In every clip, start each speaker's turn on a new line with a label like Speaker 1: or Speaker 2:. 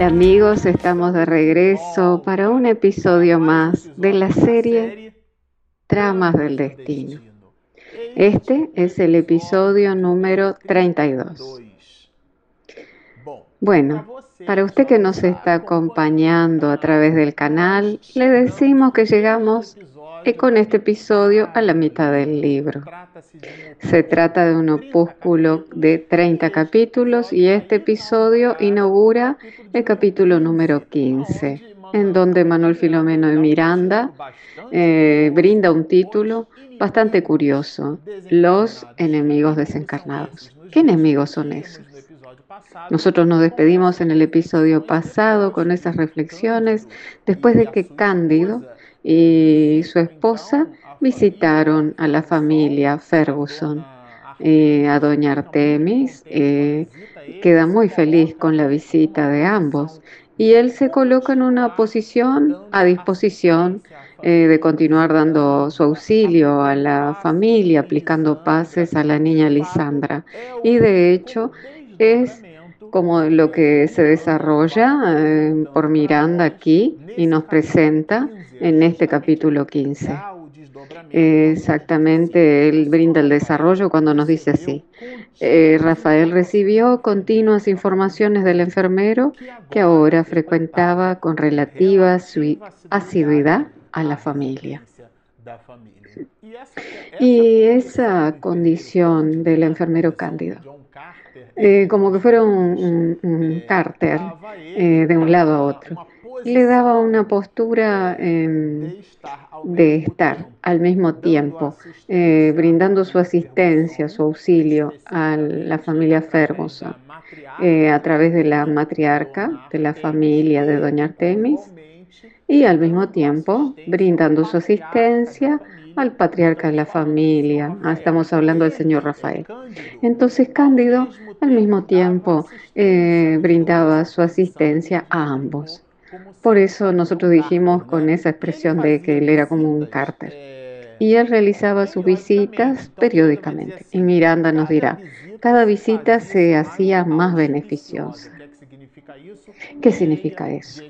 Speaker 1: Amigos, estamos de regreso para un episodio más de la serie Tramas del Destino. Este es el episodio número 32. Bueno, para usted que nos está acompañando a través del canal, le decimos que llegamos y con este episodio a la mitad del libro. Se trata de un opúsculo de 30 capítulos y este episodio inaugura el capítulo número 15, en donde Manuel Filomeno de Miranda eh, brinda un título bastante curioso, Los enemigos desencarnados. ¿Qué enemigos son esos? Nosotros nos despedimos en el episodio pasado con esas reflexiones después de que Cándido y su esposa visitaron a la familia Ferguson. Eh, a doña Artemis eh, queda muy feliz con la visita de ambos y él se coloca en una posición a disposición eh, de continuar dando su auxilio a la familia, aplicando pases a la niña Lisandra. Y de hecho es como lo que se desarrolla eh, por Miranda aquí y nos presenta en este capítulo 15. Exactamente, él brinda el desarrollo cuando nos dice así. Eh, Rafael recibió continuas informaciones del enfermero que ahora frecuentaba con relativa asiduidad a la familia. Y esa condición del enfermero cándido eh, como que fuera un, un, cárter eh, de un lado a otro. Le daba una postura em, de estar al mismo tiempo, eh, brindando su asistencia, su auxilio a la familia Ferguson a través de la matriarca de la familia de Doña Artemis y al mismo tiempo brindando su asistencia al patriarca de la familia. Ah, estamos hablando del señor Rafael. Entonces Cándido al mismo tiempo eh, brindaba su asistencia a ambos. Por eso nosotros dijimos con esa expresión de que él era como un cárter. Y él realizaba sus visitas periódicamente. Y Miranda nos dirá, cada visita se hacía más beneficiosa. ¿Qué significa eso?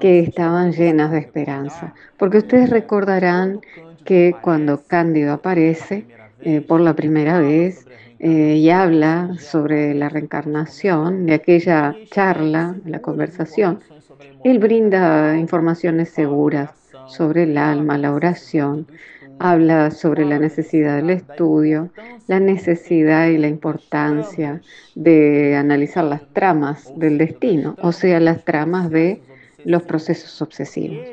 Speaker 1: Que estaban llenas de esperanza. Porque ustedes recordarán que cuando Cándido aparece eh, por la primera vez eh, y habla sobre la reencarnación, de aquella charla, la conversación, él brinda informaciones seguras sobre el alma, la oración, habla sobre la necesidad del estudio, la necesidad y la importancia de analizar las tramas del destino, o sea, las tramas de los procesos obsesivos.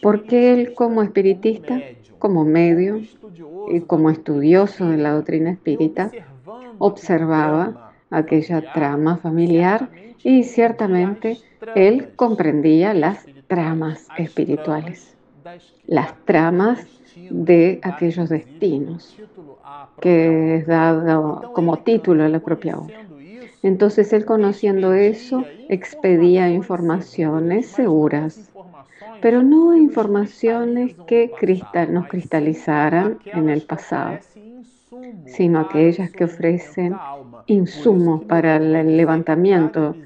Speaker 1: Porque él como espiritista como medio y como estudioso de la doctrina espírita, observaba aquella trama familiar y ciertamente él comprendía las tramas espirituales, las tramas de aquellos destinos que es dado como título a la propia obra. Entonces él conociendo eso expedía informaciones seguras pero no informaciones que nos cristalizaran en el pasado, sino aquellas que ofrecen insumos para el levantamiento,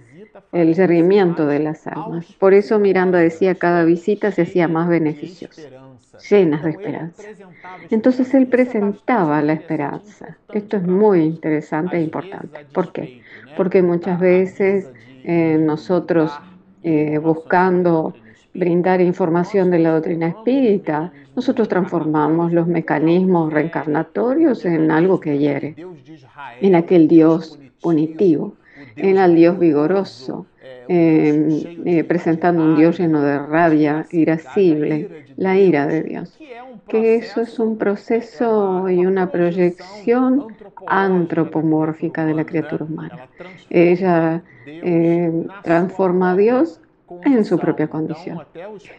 Speaker 1: el yerguimiento de las almas. Por eso Miranda decía, cada visita se hacía más beneficiosa, llenas de esperanza. Entonces él presentaba la esperanza. Esto es muy interesante e importante. ¿Por qué? Porque muchas veces eh, nosotros eh, buscando brindar información de la doctrina espírita, nosotros transformamos los mecanismos reencarnatorios en algo que hiere, en aquel Dios punitivo, en el Dios vigoroso, em, eh, presentando un Dios lleno de rabia, irascible, la ira de Dios. Que eso es un proceso y una proyección antropomórfica de la criatura humana. Ella eh, transforma a Dios en su propia condición.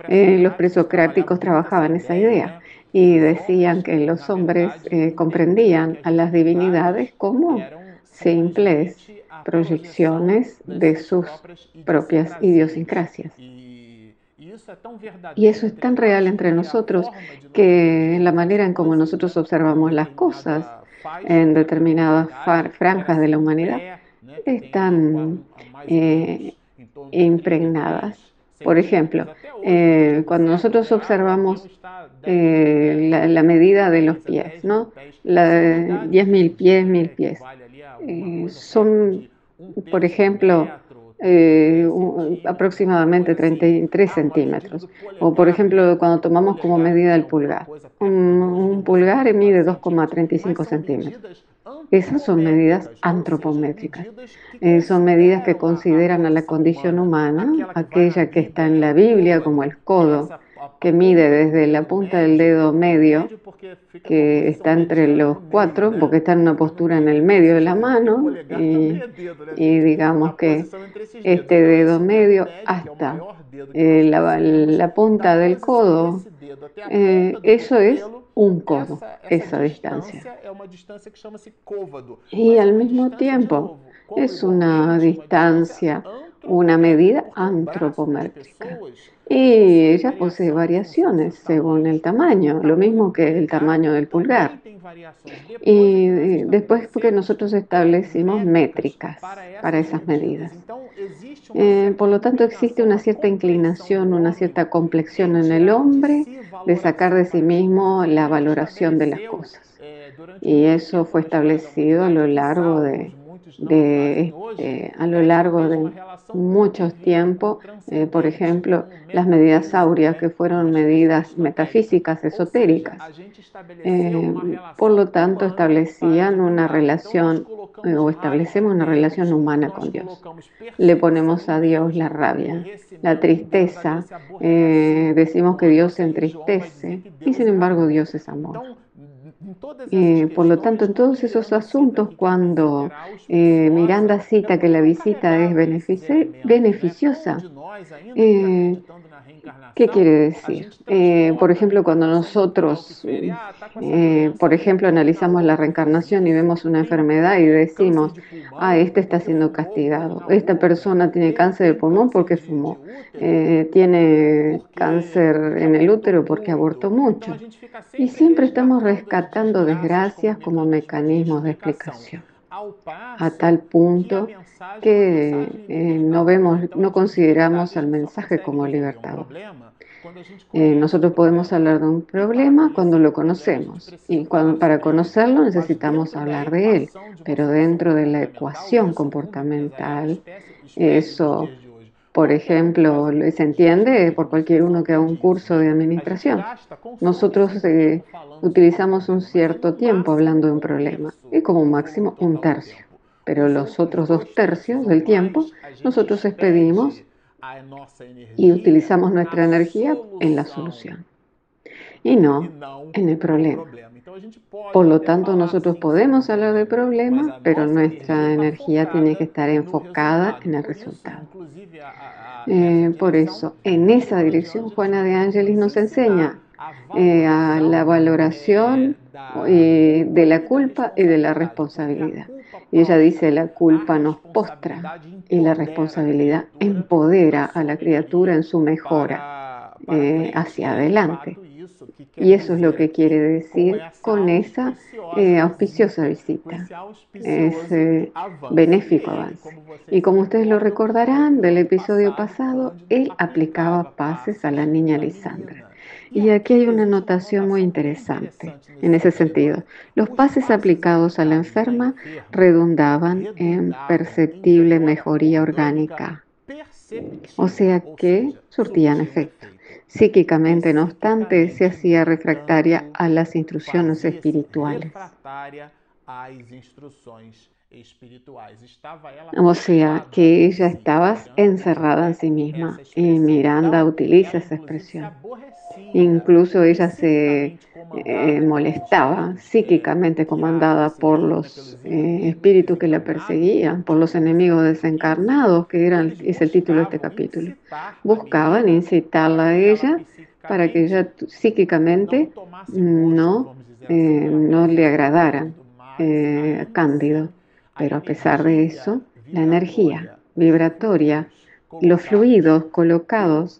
Speaker 1: Eh, los presocráticos trabajaban esa idea y decían que los hombres eh, comprendían a las divinidades como simples proyecciones de sus propias idiosincrasias. Y eso es tan real entre nosotros que la manera en como nosotros observamos las cosas en determinadas franjas de la humanidad es tan impregnadas. Por ejemplo, eh, cuando nosotros observamos eh, la, medida de los pies, ¿no? La, 10.000 pies, 1.000 pies. Eh, son, por ejemplo, aproximadamente 33 centímetros. O, por ejemplo, cuando tomamos como medida el pulgar. Un, un pulgar mide 2,35 centímetros. Esas son medidas antropométricas. Eh, son medidas que consideran a la condición humana, aquella que está en la Biblia como el codo, que mide desde la punta del dedo medio, que está entre los cuatro, porque está en una postura en el medio de la mano, y, digamos que este dedo medio hasta eh, la, punta del codo, eh, eso es un codo, esa distancia. Y al mismo tiempo es una distancia, una medida antropométrica. Y ella posee variaciones según el tamaño, lo mismo que el tamaño del pulgar. Y después porque nosotros establecimos métricas para esas medidas. Eh, por lo tanto, existe una cierta inclinación, una cierta complexión en el hombre de sacar de sí mismo la valoración de las cosas. Y eso fue establecido a lo largo de, de, este, a lo largo de muchos tiempos, eh, por ejemplo, las medidas áureas, que fueron medidas metafísicas esotéricas. Eh, por lo tanto, establecían una relación eh, o establecemos una relación humana con Dios. Le ponemos a Dios la rabia, la tristeza, decimos que Dios se entristece y sin embargo Dios es amor. Eh, por lo tanto, en todos esos asuntos, cuando eh, Miranda cita que la visita es beneficiosa, eh, ¿qué quiere decir? por ejemplo, cuando nosotros, por ejemplo, analizamos la reencarnación y vemos una enfermedad y decimos, ah, este está siendo castigado, esta persona tiene cáncer de pulmón porque fumó, tiene cáncer en el útero porque abortó mucho. Y siempre estamos rescatando desgracias como mecanismos de explicación a tal punto que eh, no vemos, no consideramos al mensaje como libertador. Eh, nosotros podemos hablar de un problema cuando lo conocemos y cuando, para conocerlo necesitamos hablar de él, pero dentro de la ecuación comportamental, eso por ejemplo, se entiende por cualquier uno que haga un curso de administración. Nosotros eh, utilizamos un cierto tiempo hablando de un problema y como máximo un tercio. Pero los otros dos tercios del tiempo nosotros expedimos y utilizamos nuestra energía en la solución y no en el problema. Por lo tanto, nosotros podemos hablar del problema, pero nuestra energía tiene que estar enfocada en el resultado. Eh, por eso, en esa dirección, Juana de Ángeles nos enseña eh, a la valoración eh, de la culpa y de la responsabilidad. Y ella dice, la culpa nos postra y la responsabilidad empodera a la criatura en su mejora hacia adelante. Y eso es lo que quiere decir con esa eh, auspiciosa visita, ese benéfico avance. Y como ustedes lo recordarán del episodio pasado, él aplicaba pases a la niña Lisandra. Y aquí hay una anotación muy interesante en ese sentido. Los pases aplicados a la enferma redundaban en perceptible mejoría orgánica, o sea que surtían efecto. Psíquicamente, no obstante, se hacía refractaria a las instrucciones espirituales. O sea, que ella estaba encerrada en sí misma. Y Miranda utiliza esa expresión. Incluso ella se eh, molestaba, psíquicamente comandada por los eh, espíritus que la perseguían, por los enemigos desencarnados, que eran, es el título de este capítulo. Buscaban incitarla a ella para que ella psíquicamente no, eh, no le agradara Cándido. Pero a pesar de eso, la energía vibratoria, los fluidos colocados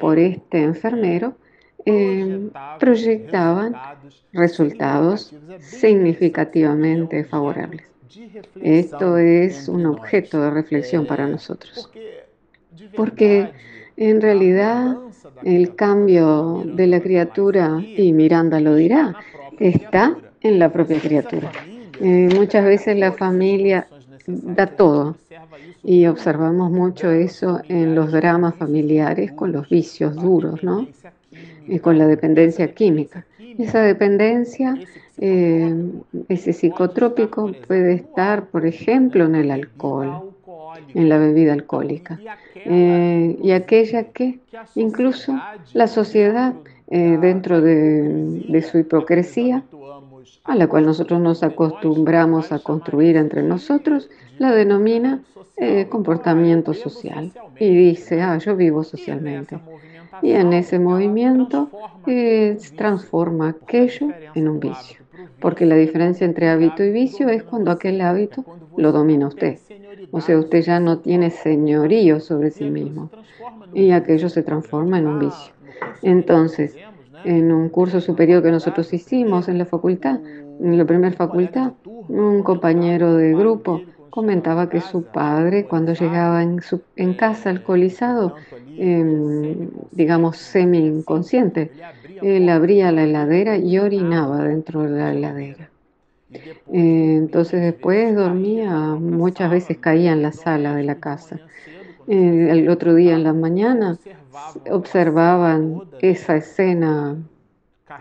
Speaker 1: por este enfermero, eh, proyectaban resultados significativamente favorables. Esto es un objeto de reflexión para nosotros. porque en realidad el cambio de la criatura, y Miranda lo dirá, está en la propia criatura. Eh, muchas veces la familia da todo y observamos mucho eso en los dramas familiares con los vicios duros, ¿no? Y con la dependencia química. Esa dependencia, eh, ese psicotrópico puede estar, por ejemplo, en el alcohol, en la bebida alcohólica, eh, y aquella que incluso la sociedad, dentro de, su hipocresía, a la cual nosotros nos acostumbramos a construir entre nosotros, la denomina comportamiento social y dice, ah, yo vivo socialmente. Y en ese movimiento eh, transforma aquello en un vicio. Porque la diferencia entre hábito y vicio es cuando aquel hábito lo domina usted. O sea, usted ya no tiene señorío sobre sí mismo. Y aquello se transforma en un vicio. Entonces, en un curso superior que nosotros hicimos en la facultad, en la primera facultad, un compañero de grupo comentaba que su padre, cuando llegaba en, casa alcoholizado, em, digamos semi-inconsciente, él abría la heladera y orinaba dentro de la heladera. Eh, entonces después dormía, muchas veces caía en la sala de la casa. Eh, el otro día en la mañana observaban esa escena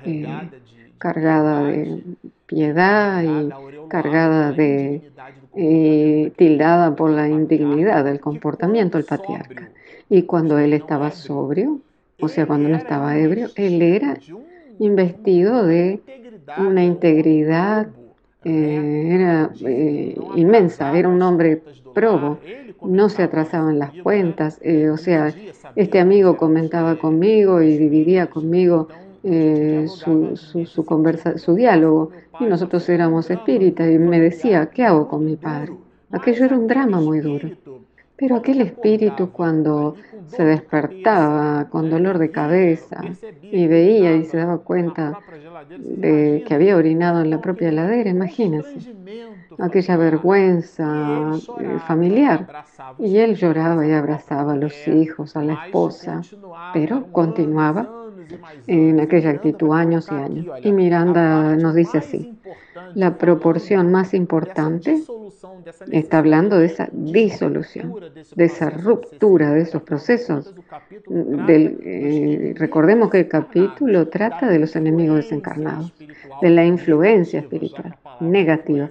Speaker 1: eh, cargada de piedad y cargada de eh, tildada por la indignidad del comportamiento del patriarca. Y cuando él estaba sobrio, o sea, cuando no estaba ebrio, él era investido de una integridad eh, era eh, inmensa, era un hombre probo, no se atrasaban las cuentas, o sea, este amigo comentaba conmigo y dividía conmigo su, su, su, conversa, su diálogo y nosotros éramos espíritas y me decía, ¿qué hago con mi padre? Aquello era un drama muy duro. Pero aquel espíritu cuando se despertaba con dolor de cabeza y veía y se daba cuenta de que había orinado en la propia heladera, imagínense, aquella vergüenza eh, familiar. Y él lloraba y abrazaba a los hijos, a la esposa, pero continuaba en aquella actitud años y años. Y Miranda nos dice así, la proporción más importante está hablando de esa disolución, de esa ruptura de esos procesos. Del, eh, recordemos que el capítulo trata de los enemigos desencarnados, de la influencia espiritual negativa,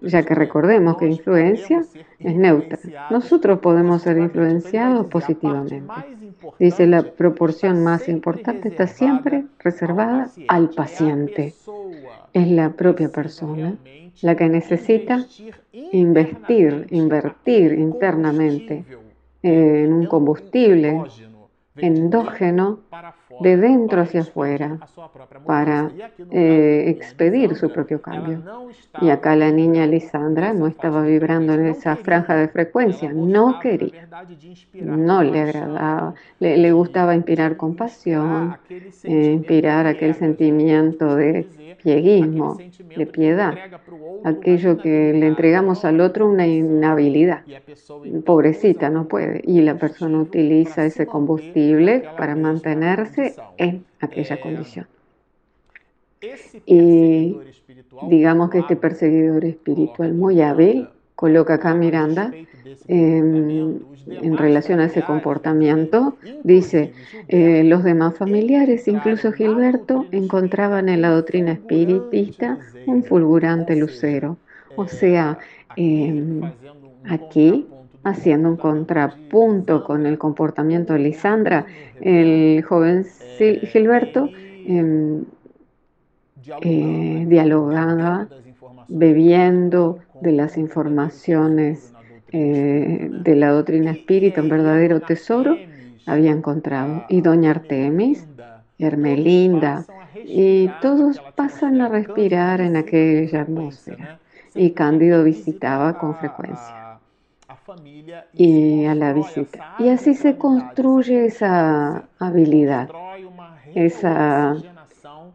Speaker 1: ya que recordemos que influencia es neutra. Nosotros podemos ser influenciados positivamente. Dice, la proporción más importante está siempre reservada al paciente. Es la propia persona la que necesita investir, invertir internamente en un combustible endógeno de dentro hacia afuera para eh, expedir su propio cambio. Y acá la niña Lisandra no estaba vibrando en esa franja de frecuencia, no quería, no le agradaba, le, gustaba inspirar compasión, eh, inspirar aquel sentimiento de pieguismo, de piedad, aquello que le entregamos al otro una inhabilidad. Pobrecita, no puede. Y la persona utiliza ese combustible para mantenerse en aquella condición. Y digamos que este perseguidor espiritual muy hábil coloca acá Miranda em, en relación a ese comportamiento, dice, eh, los demás familiares, incluso Gilberto, encontraban en la doctrina espiritista un fulgurante lucero. O sea, em, aquí, haciendo un contrapunto con el comportamiento de Lisandra, el joven Gilberto em, eh, dialogaba, bebiendo de las informaciones eh, de la doctrina espírita, un verdadero tesoro, había encontrado. Y doña Artemis, Hermelinda, y todos pasan a respirar en aquella atmósfera. Y Cándido visitaba con frecuencia. Y a la visita. Y así se construye esa habilidad, esa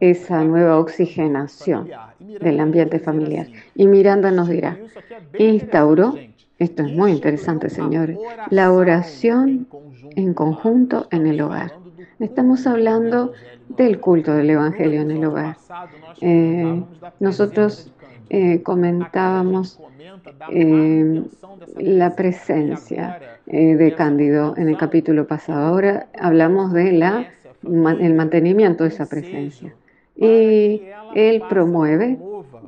Speaker 1: esa nueva oxigenación del ambiente familiar. Y Miranda nos dirá, instauró Esto es muy interesante, señores. La oración en conjunto en el hogar. Estamos hablando del culto del Evangelio en el hogar. Eh, nosotros eh, comentábamos eh, la presencia de Cándido en el capítulo pasado. Ahora hablamos de la, el mantenimiento de esa presencia. Y él promueve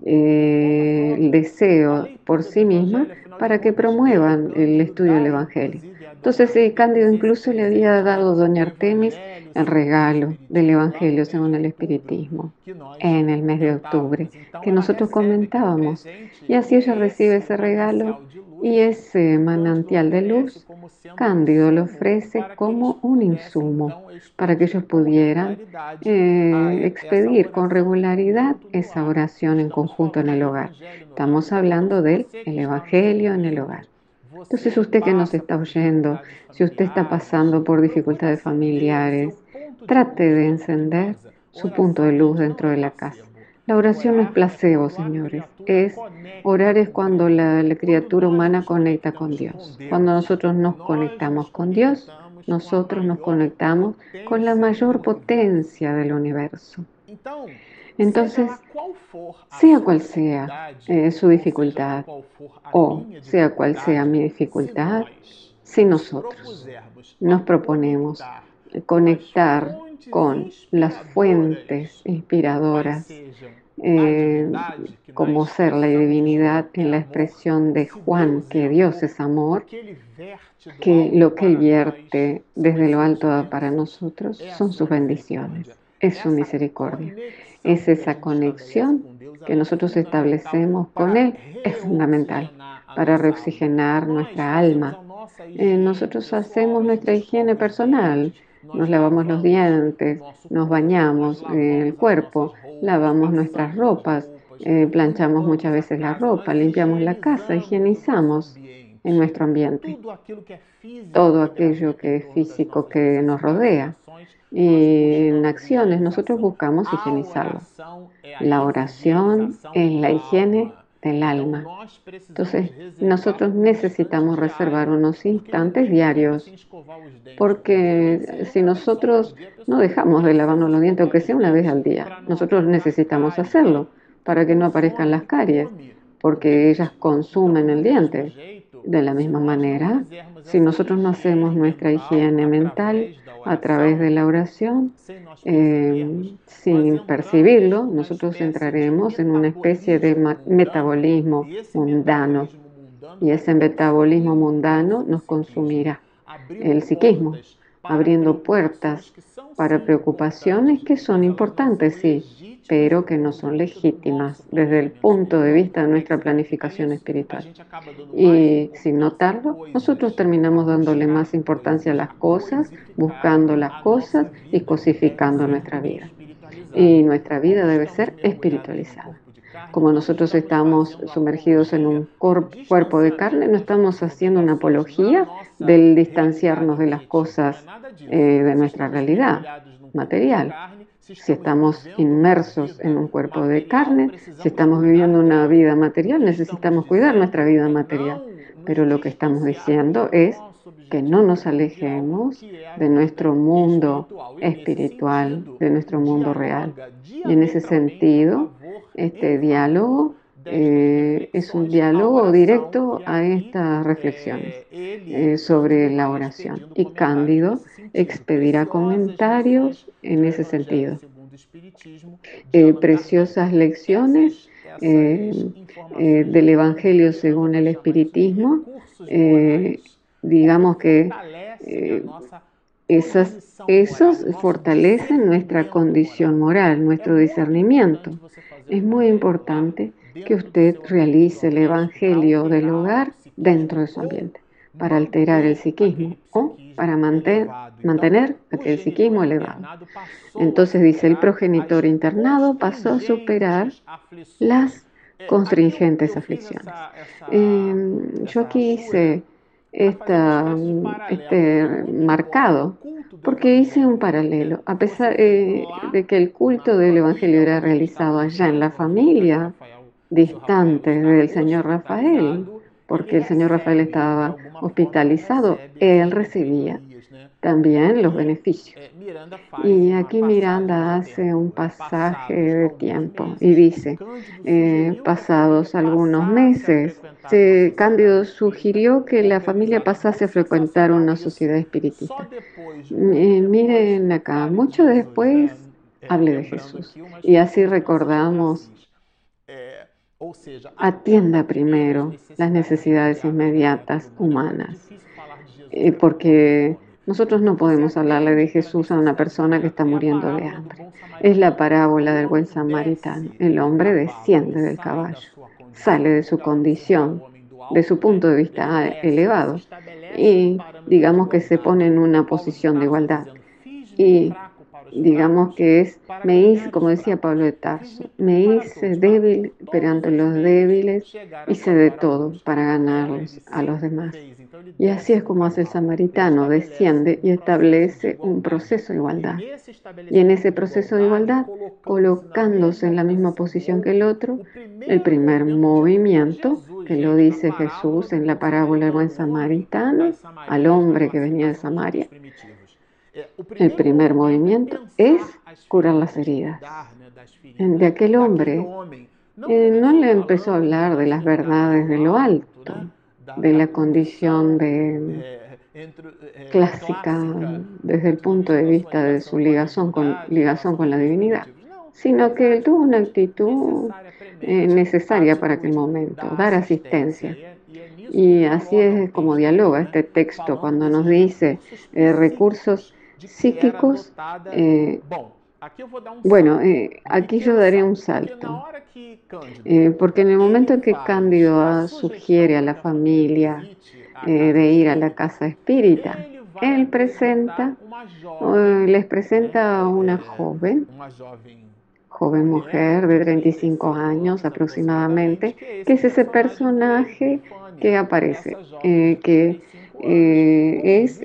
Speaker 1: el deseo por sí misma para que promuevan el estudio del Evangelio. Entonces, Cándido incluso le había dado a doña Artemis el regalo del Evangelio según el Espiritismo en el mes de octubre, que nosotros comentábamos. Y así ella recibe ese regalo y ese manantial de luz, Cándido lo ofrece como un insumo para que ellos pudieran eh, expedir con regularidad esa oración en conjunto en el hogar. Estamos hablando del Evangelio en el hogar. Entonces usted que nos está oyendo, si usted está pasando por dificultades familiares, trate de encender su punto de luz dentro de la casa. La oración no es placebo, señores. Es orar es cuando la, criatura humana conecta con Dios. Cuando nosotros nos conectamos con Dios, nosotros nos conectamos con la mayor potencia del universo. Entonces, sea cual sea eh, su dificultad o sea cual sea mi dificultad, si nosotros nos proponemos conectar con las fuentes inspiradoras, eh, como ser la divinidad en la expresión de Juan, que Dios es amor, que lo que Él vierte desde lo alto para nosotros son sus bendiciones, es su misericordia. es esa conexión que nosotros establecemos con Él, es fundamental para reoxigenar nuestra alma. Eh, nosotros hacemos nuestra higiene personal, nos lavamos los dientes, nos bañamos el cuerpo, lavamos nuestras ropas, eh, planchamos muchas veces la ropa, limpiamos la casa, higienizamos en nuestro ambiente todo aquello que es físico que nos rodea y en acciones nosotros buscamos higienizarlo. La oración es la higiene del alma. Entonces, nosotros necesitamos reservar unos instantes diarios, porque si nosotros no dejamos de lavarnos los dientes, aunque sea una vez al día, nosotros necesitamos hacerlo para que no aparezcan las caries, porque ellas consumen el diente. De la misma manera, si nosotros no hacemos nuestra higiene mental, a través de la oración, eh, sin percibirlo, nosotros entraremos en una especie de metabolismo mundano y ese metabolismo mundano nos consumirá. El psiquismo, abriendo puertas para preocupaciones que son importantes, sí, pero que no son legítimas desde el punto de vista de nuestra planificación espiritual. Y sin notarlo, nosotros terminamos dándole más importancia a las cosas, buscando las cosas y cosificando nuestra vida. Y nuestra vida debe ser espiritualizada. Como nosotros estamos sumergidos en un cuerpo de carne, no estamos haciendo una apología del distanciarnos de las cosas eh, de nuestra realidad material si estamos inmersos en un cuerpo de carne, si estamos viviendo una vida material, necesitamos cuidar nuestra vida material. Pero lo que estamos diciendo es que no nos alejemos de nuestro mundo espiritual, de nuestro mundo real. Y en ese sentido, este diálogo eh, es un diálogo directo a estas reflexiones eh, sobre la oración. Y Cándido expedirá comentarios en ese sentido. Eh, preciosas lecciones del Evangelio según el Espiritismo, digamos que esas, esos fortalecen nuestra condición moral, nuestro discernimiento. Es muy importante que usted realice el Evangelio del hogar dentro de su ambiente para alterar el psiquismo o para mantener, mantener el psiquismo elevado. Entonces dice, el progenitor internado pasó a superar las constringentes aflicciones. Em, yo aquí hice esta, este marcado porque hice un paralelo. A pesar eh, de que el culto del Evangelio era realizado allá en la familia, distante del señor Rafael, porque el señor Rafael estaba hospitalizado, él recibía también los beneficios. Y aquí Miranda hace un pasaje de tiempo y dice, eh, pasados algunos meses, Cándido sugirió que la familia pasase a frecuentar una sociedad espiritista. Eh, miren acá, mucho después hablé de Jesús y así recordamos atienda primero las necesidades inmediatas humanas, eh, porque nosotros no podemos hablarle de Jesús a una persona que está muriendo de hambre. Es la parábola del buen samaritano. El hombre desciende del caballo, sale de su condición, de su punto de vista elevado, y digamos que se pone en una posición de igualdad. Y digamos que es, me hice, como decía Pablo de Tarso, me hice débil ante los débiles, hice de todo para ganarlos a los demás. Y así es como hace el samaritano, desciende y establece un proceso de igualdad. Y en ese proceso de igualdad, colocándose en la misma posición que el otro, el primer movimiento, que lo dice Jesús en la parábola del buen samaritano, al hombre que venía de Samaria, el primer movimiento es curar las heridas. De aquel hombre eh, no le empezó a hablar de las verdades de lo alto, de la condición de clásica desde el punto de vista de su ligación con, ligación con la divinidad, sino que él tuvo una actitud eh, necesaria para aquel momento, dar asistencia. Y así es como dialoga este texto cuando nos dice eh, recursos psíquicos. Eh, bueno, eh, aquí yo daré un salto, eh, porque en el momento en que Cándido sugiere a la familia de ir a la casa espírita, él presenta, les presenta a una joven, joven mujer de 35 años aproximadamente, que es ese personaje que aparece, que es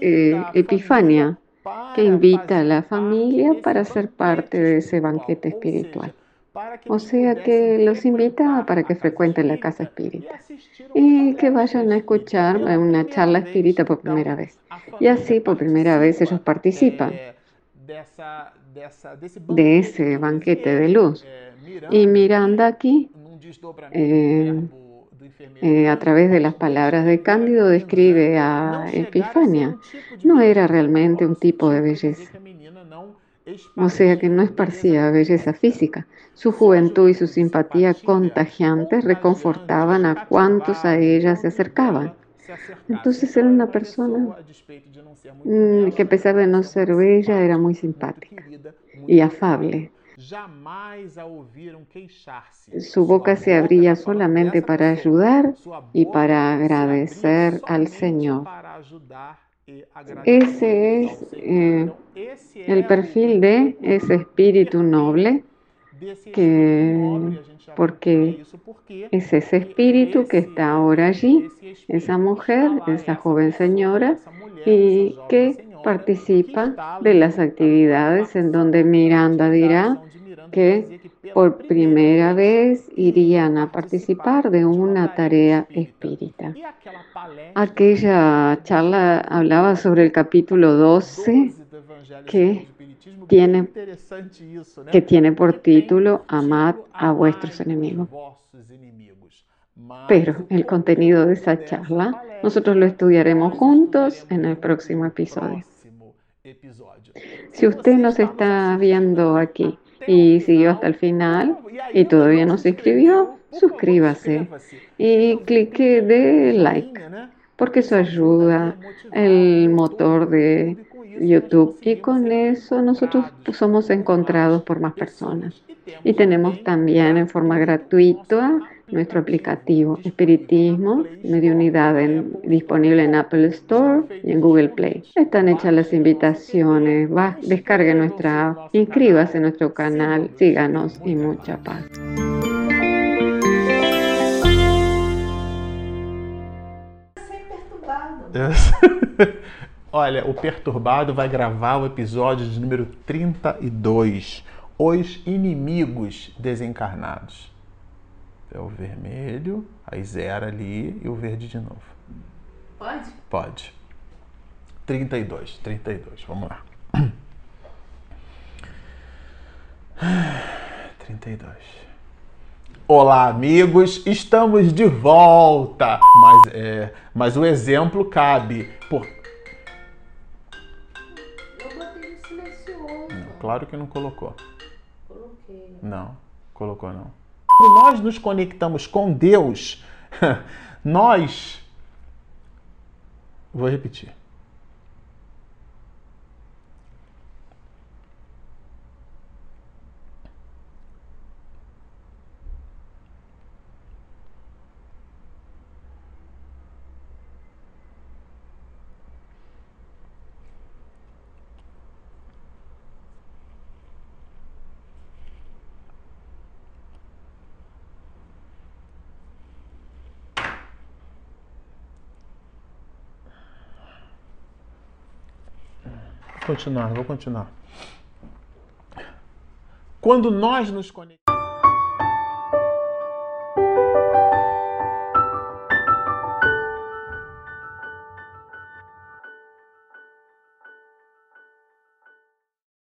Speaker 1: Epifania, que invita a la familia para ser parte de ese banquete espiritual. O sea que los invita para que frecuenten la casa espírita y que vayan a escuchar una charla espírita por primera vez. Y así por primera vez ellos participan de ese banquete de luz. Y Miranda aquí eh, a través de las palabras de Cándido, describe a Epifania. No era realmente un tipo de belleza. O sea que no esparcía belleza física. Su juventud y su simpatía contagiantes reconfortaban a cuantos a ella se acercaban. Entonces era una persona mm, que a pesar de no ser bella era muy simpática y afable. Su boca se abría solamente para ayudar y para agradecer al Señor. Ese es eh, el perfil de ese espíritu noble que porque es ese espíritu que está ahora allí, esa mujer, esa joven señora, y que participa de las actividades en donde Miranda dirá que por primera vez irían a participar de una tarea espírita. Aquella charla hablaba sobre el capítulo 12 que tiene, que tiene por título Amad a vuestros enemigos. Pero el contenido de esa charla nosotros lo estudiaremos juntos en el próximo episodio. Si usted nos está viendo aquí y siguió hasta el final y todavía no se inscribió, suscríbase y clique de like, porque eso ayuda el motor de YouTube y con eso nosotros somos encontrados por más personas. Y tenemos también en forma gratuita nuestro aplicativo Espiritismo, Mediunidad en, disponible en Apple Store y en Google Play. Están hechas las invitaciones, va, descargue nuestra inscríbase en nuestro canal, síganos y mucha paz.
Speaker 2: Olha, o Perturbado vai gravar o episódio de número 32, Os Inimigos Desencarnados. é o vermelho, aí zero ali e o verde de novo.
Speaker 3: Pode?
Speaker 2: Pode. 32, 32, vamos lá. 32. Olá, amigos, estamos de volta. Mas, é, mas o exemplo cabe. Por...
Speaker 3: Eu botei no silencioso.
Speaker 2: Claro que não colocou. Não, colocou não. Quando nós nos conectamos com Deus, nós. Vou repetir. Continuar, vou continuar. Quando nós nos conectamos.